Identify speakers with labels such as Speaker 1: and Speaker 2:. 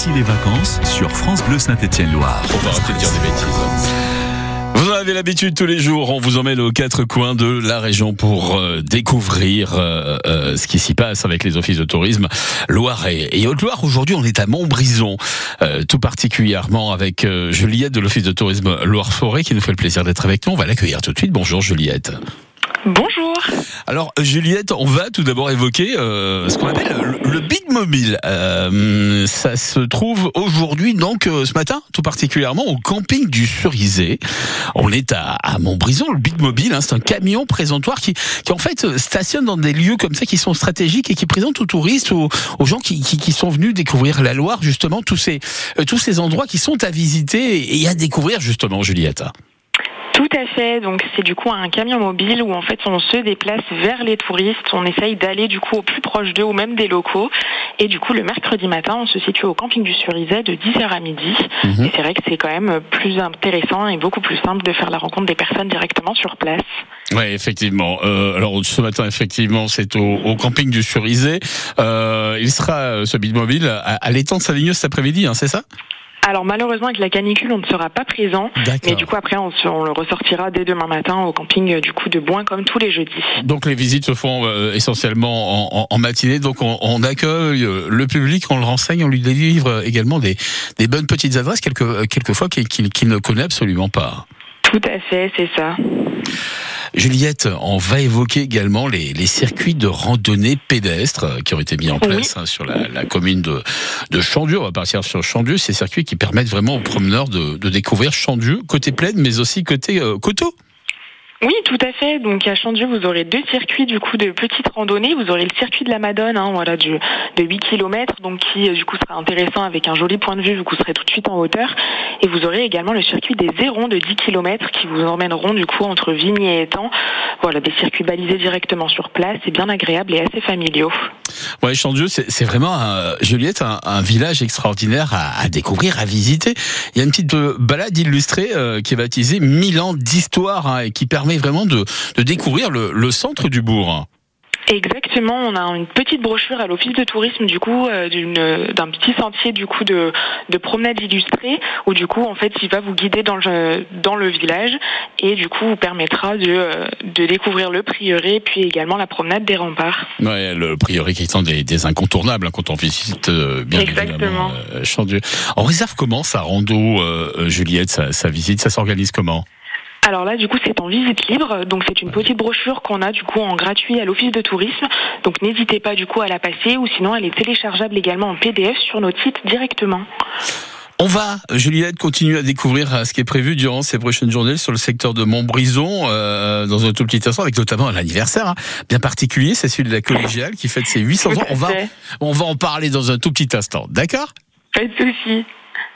Speaker 1: Voici les vacances sur France Bleu Saint-Étienne-Loire.
Speaker 2: On va arrêter de dire des bêtises. Vous en avez l'habitude tous les jours, on vous emmène aux quatre coins de la région pour euh, découvrir euh, euh, ce qui s'y passe avec les offices de tourisme Loire et, Haute-Loire. Aujourd'hui, on est à Montbrison, tout particulièrement avec Juliette de l'office de tourisme Loire-Forêt qui nous fait le plaisir d'être avec nous. On va l'accueillir tout de suite. Bonjour Juliette.
Speaker 3: Bonjour.
Speaker 2: Alors Juliette, on va tout d'abord évoquer euh, ce qu'on appelle le, Big Mobile. Euh, ça se trouve aujourd'hui, donc euh, ce matin, tout particulièrement au camping du Cerisé. On est à, Montbrison. Le Big Mobile, hein, c'est un camion présentoir qui, qui en fait stationne dans des lieux comme ça qui sont stratégiques et qui présentent aux touristes, aux, gens qui, qui, qui, sont venus découvrir la Loire, justement, tous ces, tous ces endroits qui sont à visiter et à découvrir, justement, Juliette.
Speaker 3: Tout à fait. Donc c'est du coup un camion mobile où en fait on se déplace vers les touristes. On essaye d'aller du coup au plus proche d'eux ou même des locaux. Et du coup le mercredi matin on se situe au camping du Surizet de 10h à midi. Mhm. Et c'est vrai que c'est quand même plus intéressant et beaucoup plus simple de faire la rencontre des personnes directement sur place.
Speaker 2: Oui, effectivement. Euh, alors ce matin, effectivement, c'est au, camping du Surizet. Euh, il sera, euh, ce bid mobile, à, à l'étang de Saligneuse cet après-midi, hein, c'est ça?
Speaker 3: Alors malheureusement avec la canicule on ne sera pas présent, mais du coup après on, le ressortira dès demain matin au camping euh, du coup de Boin comme tous les jeudis.
Speaker 2: Donc les visites se font euh, essentiellement en, matinée, donc on, accueille euh, le public, on le renseigne, on lui délivre également des, bonnes petites adresses quelques, quelquefois qu'il ne connaît absolument pas.
Speaker 3: Tout à fait, c'est ça.
Speaker 2: Juliette, on va évoquer également les, circuits de randonnée pédestre euh, qui ont été mis en place hein, sur la, commune de, de Chandieu. On va partir sur Chandieu, ces circuits qui permettent vraiment aux promeneurs de, découvrir Chandieu, côté plaine, mais aussi côté euh, coteau.
Speaker 3: Oui, tout à fait. Donc à Chandieu, vous aurez deux circuits du coup de petites randonnées. Vous aurez le circuit de la Madone, hein, voilà, de 8 km, donc qui du coup sera intéressant avec un joli point de vue, vous serez tout de suite en hauteur. Et vous aurez également le circuit des Zérons de 10 km qui vous emmèneront du coup entre Vignes et Étang. Voilà, des circuits balisés directement sur place. C'est bien agréable et assez familiaux.
Speaker 2: Ouais, Chandieu, c'est vraiment, un, Juliette, un, village extraordinaire à, découvrir, à visiter. Il y a une petite euh, balade illustrée euh, qui est baptisée 1000 ans d'histoire hein, et qui permet vraiment de, découvrir le, centre du bourg.
Speaker 3: Exactement, on a une petite brochure à l'office de tourisme du coup euh, d'un petit sentier du coup de, de promenade illustrée où du coup en fait il va vous guider dans le dans le village et du coup vous permettra de, euh, de découvrir le prieuré puis également la promenade des remparts.
Speaker 2: Ouais, le prieuré qui est des, des incontournables hein, quand on visite euh, bien Exactement. évidemment On réserve comment sa rando Juliette sa visite ça s'organise comment?
Speaker 3: Alors là, du coup, c'est en visite libre. Donc, c'est une petite brochure qu'on a, du coup, en gratuit à l'Office de tourisme. Donc, n'hésitez pas, du coup, à la passer ou sinon, elle est téléchargeable également en PDF sur notre site directement.
Speaker 2: On va, Juliette, continuer à découvrir euh, ce qui est prévu durant ces prochaines journées sur le secteur de Montbrison, euh, dans un tout petit instant, avec notamment un anniversaire hein, bien particulier, c'est celui de la collégiale qui fête ses 800 ans. On va, on va en parler dans un tout petit instant. D'accord?
Speaker 3: Pas de soucis.